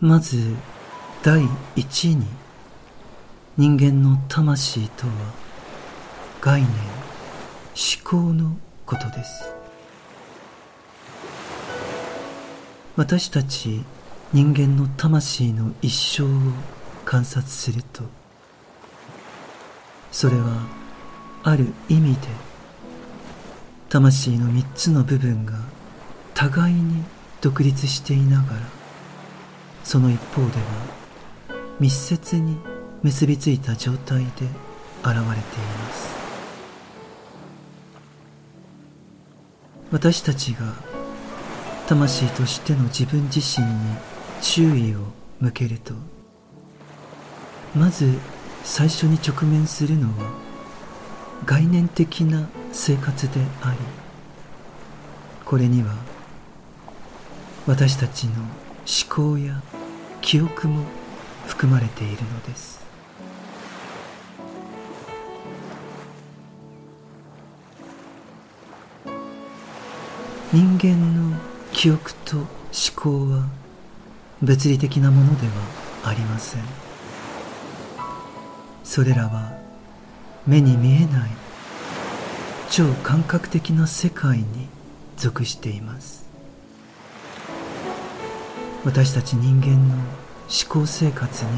まず第一に人間の魂とは概念思考のことです。私たち人間の魂の一生を観察するとそれはある意味で魂の三つの部分が互いに独立していながらその一方では密接に結びついた状態で現れています。私たちが魂としての自分自身に注意を向けるとまず最初に直面するのは概念的な生活でありこれには私たちの思考や記憶も含まれているのです。人間の記憶と思考は物理的なものではありません。それらは目に見えない超感覚的な世界に属しています。私たち人間の思考生活には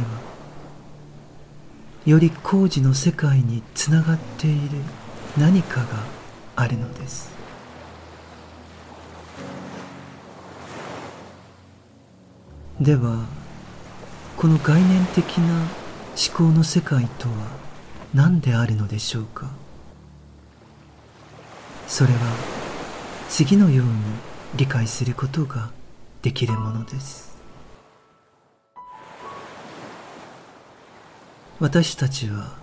より工事の世界につながっている何かがあるのです。ではこの概念的な思考の世界とは何であるのでしょうか？それは次のように理解することができるものです。私たちは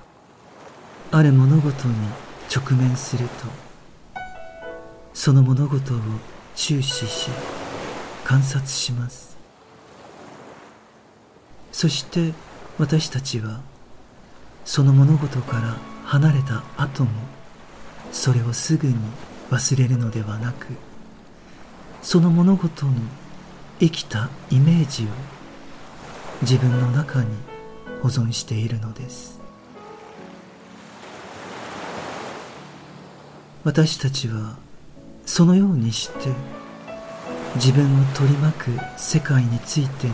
ある物事に直面するとその物事を注視し観察します。そして私たちはその物事から離れた後もそれをすぐに忘れるのではなくその物事の生きたイメージを自分の中に保存しているのです。私たちはそのようにして自分を取り巻く世界についての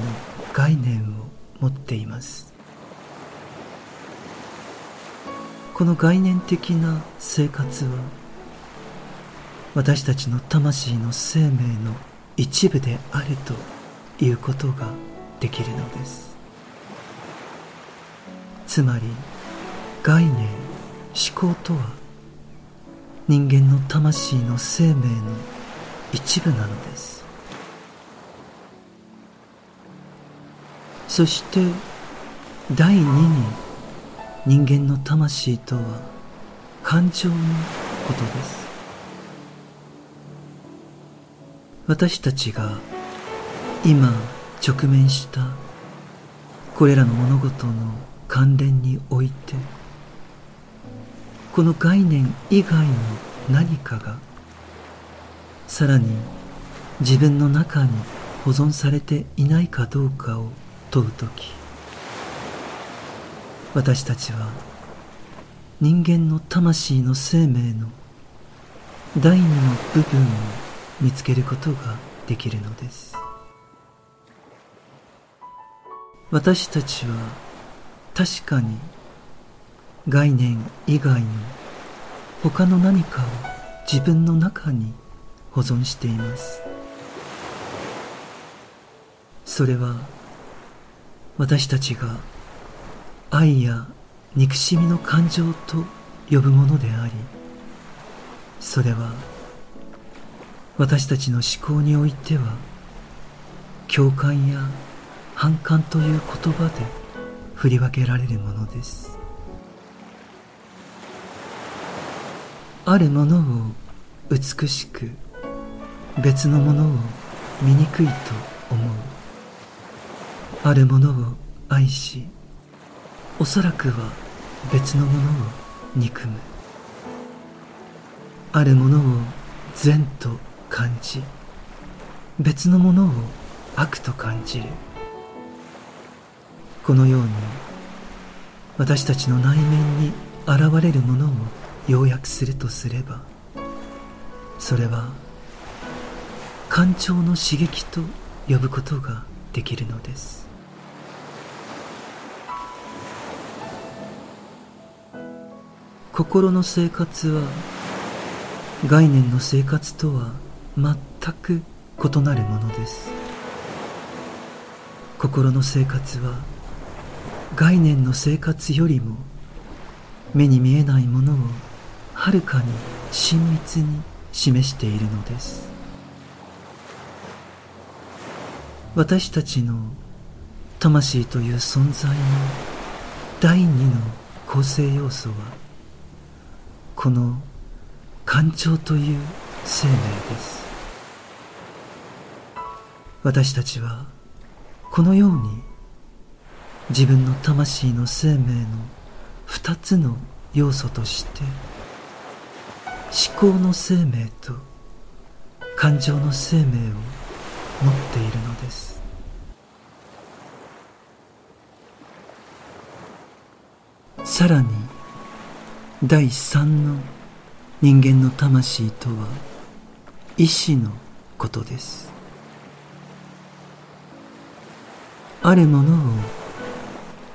概念を持っています。この概念的な生活は私たちの魂の生命の一部であるということができるのです。つまり概念思考とは人間の魂の生命の一部なのです。そして第二に人間の魂とは感情のことです。私たちが今直面したこれらの物事の関連においてこの概念以外の何かがさらに自分の中に保存されていないかどうかを問う時私たちは人間の魂の生命の第二の部分を見つけることができるのです。私たちは確かに概念以外の他の何かを自分の中に保存しています。それは私たちが愛や憎しみの感情と呼ぶものでありそれは私たちの思考においては共感や反感という言葉で振り分けられるものです。あるものを美しく別のものを醜いと思う。あるものを愛しおそらくは別のものを憎む。あるものを善と感じ別のものを悪と感じる。このように私たちの内面に現れるものを要約するとすればそれは感情の刺激と呼ぶことができるのです。心の生活は概念の生活とは全く異なるものです。心の生活は概念の生活よりも目に見えないものをはるかに親密に示しているのです。私たちの魂という存在の第二の構成要素はこの感情という生命です。私たちはこのように自分の魂の生命の二つの要素として思考の生命と感情の生命を持っているのです。さらに第三の人間の魂とは意志のことです。あるものを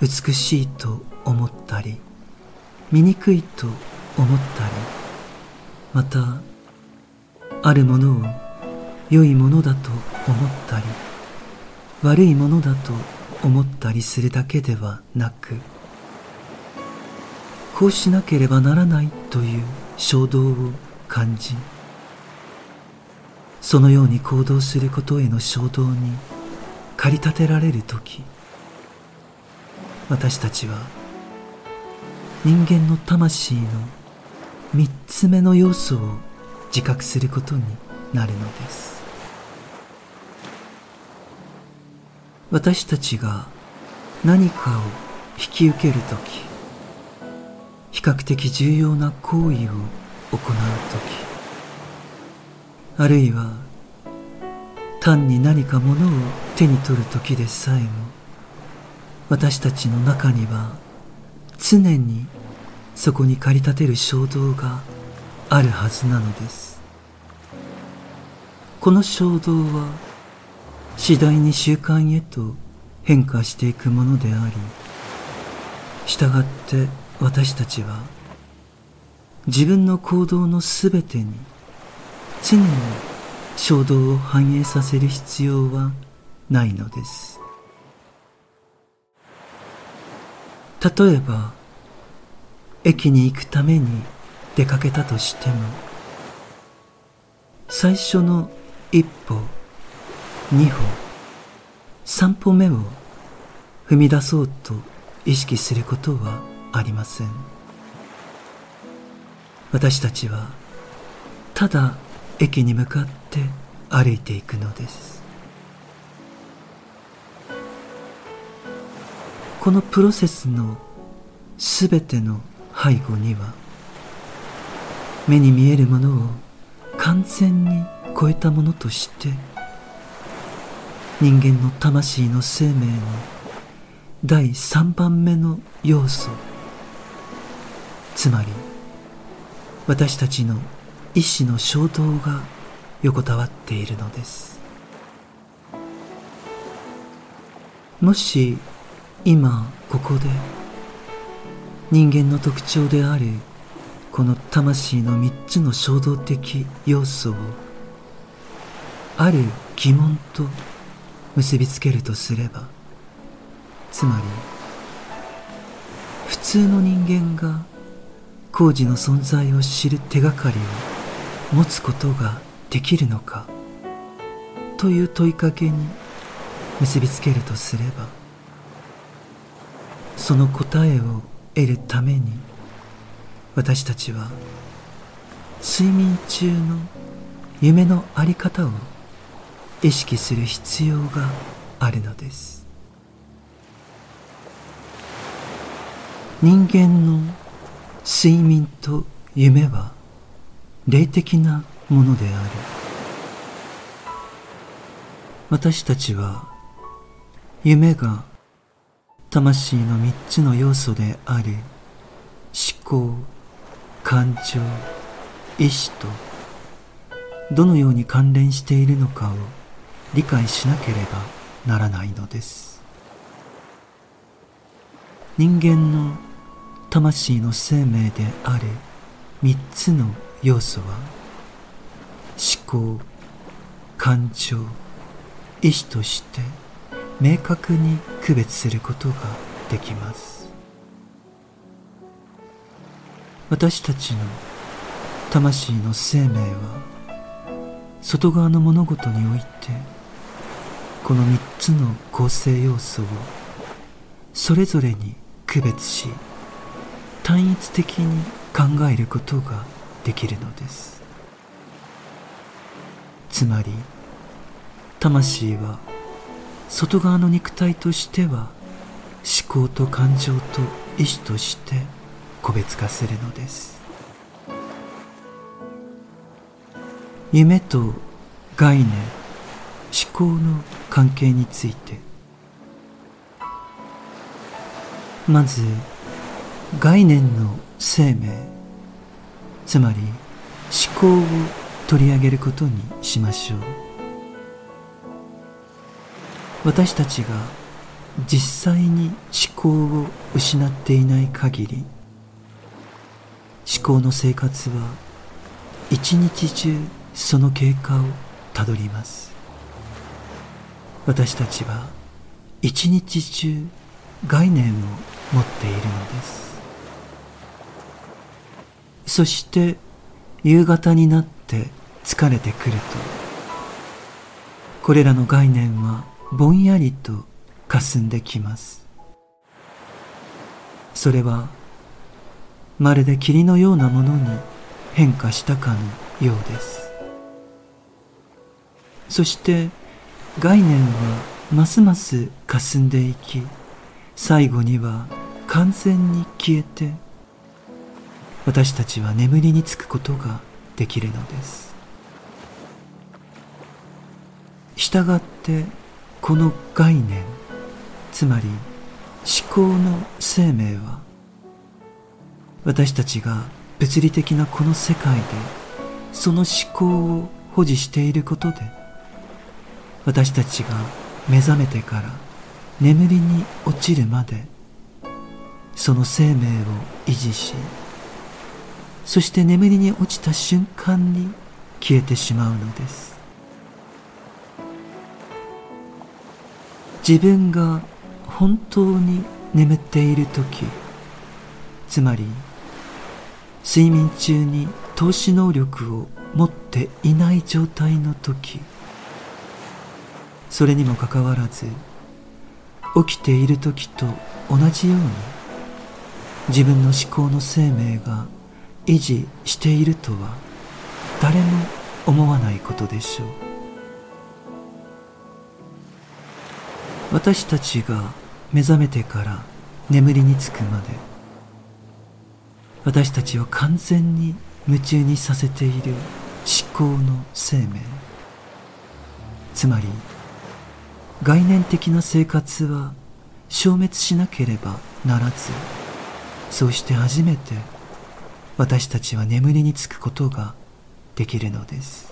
美しいと思ったり醜いと思ったりまたあるものを良いものだと思ったり悪いものだと思ったりするだけではなくこうしなければならないという衝動を感じそのように行動することへの衝動に駆り立てられる時私たちは人間の魂の三つ目の要素を自覚することになるのです。私たちが何かを引き受けるとき比較的重要な行為を行うときあるいは単に何か物を手に取るときでさえも私たちの中には常にそこに駆り立てる衝動があるはずなのです。この衝動は次第に習慣へと変化していくものであり従って私たちは自分の行動のすべてに常に衝動を反映させる必要はないのです。例えば駅に行くために出かけたとしても最初の一歩二歩三歩目を踏み出そうと意識することはありません。私たちはただ駅に向かって歩いていくのです。このプロセスのすべての背後には目に見えるものを完全に超えたものとして人間の魂の生命の第三番目の要素つまり私たちの意志の衝動が横たわっているのです。もし今ここで人間の特徴であるこの魂の三つの衝動的要素をある疑問と結びつけるとすればつまり普通の人間が工事の存在を知る手がかりを持つことができるのかという問いかけに結びつけるとすればその答えを得るために私たちは睡眠中の夢の在り方を意識する必要があるのです。人間の睡眠と夢は霊的なものである。私たちは夢が魂の三つの要素である思考感情意志とどのように関連しているのかを理解しなければならないのです。人間の魂の生命である三つの要素は思考感情意志として明確に区別することができます。私たちの魂の生命は外側の物事においてこの三つの構成要素をそれぞれに区別し単一的に考えることができるのです。つまり魂は外側の肉体としては思考と感情と意志として個別化するのです。夢と概念思考の関係について。まず概念の生命。つまり思考を取り上げることにしましょう。私たちが実際に思考を失っていない限り思考の生活は一日中その経過をたどります。私たちは一日中概念を持っているのです。そして夕方になって疲れてくるとこれらの概念はぼんやりと霞んできます。それはまるで霧のようなものに変化したかのようです。そして概念はますます霞んでいき最後には完全に消えて私たちは眠りにつくことができるのです。したがってこの概念つまり思考の生命は私たちが物理的なこの世界でその思考を保持していることで私たちが目覚めてから眠りに落ちるまでその生命を維持しそして眠りに落ちた瞬間に消えてしまうのです。自分が本当に眠っている時つまり睡眠中に投資能力を持っていない状態の時それにもかかわらず起きている時と同じように自分の思考の生命が維持しているとは誰も思わないことでしょう。私たちが目覚めてから眠りにつくまで私たちを完全に夢中にさせている思考の生命。つまり概念的な生活は消滅しなければならずそうして初めて私たちは眠りにつくことができるのです。